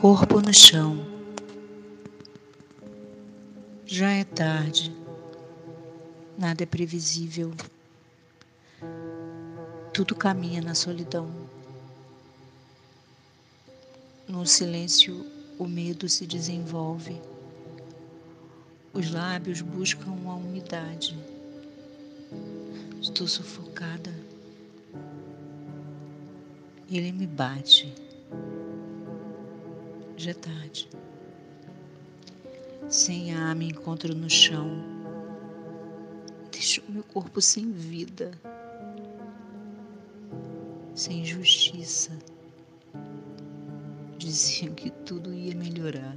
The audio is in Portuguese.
Corpo no chão. Já é tarde. Nada é previsível. Tudo caminha na solidão. No silêncio, o medo se desenvolve. Os lábios buscam a umidade. Estou sufocada. Ele me bate. Já é tarde. Sem ar, me encontro no chão. Deixo meu corpo sem vida, sem justiça. Diziam que tudo ia melhorar.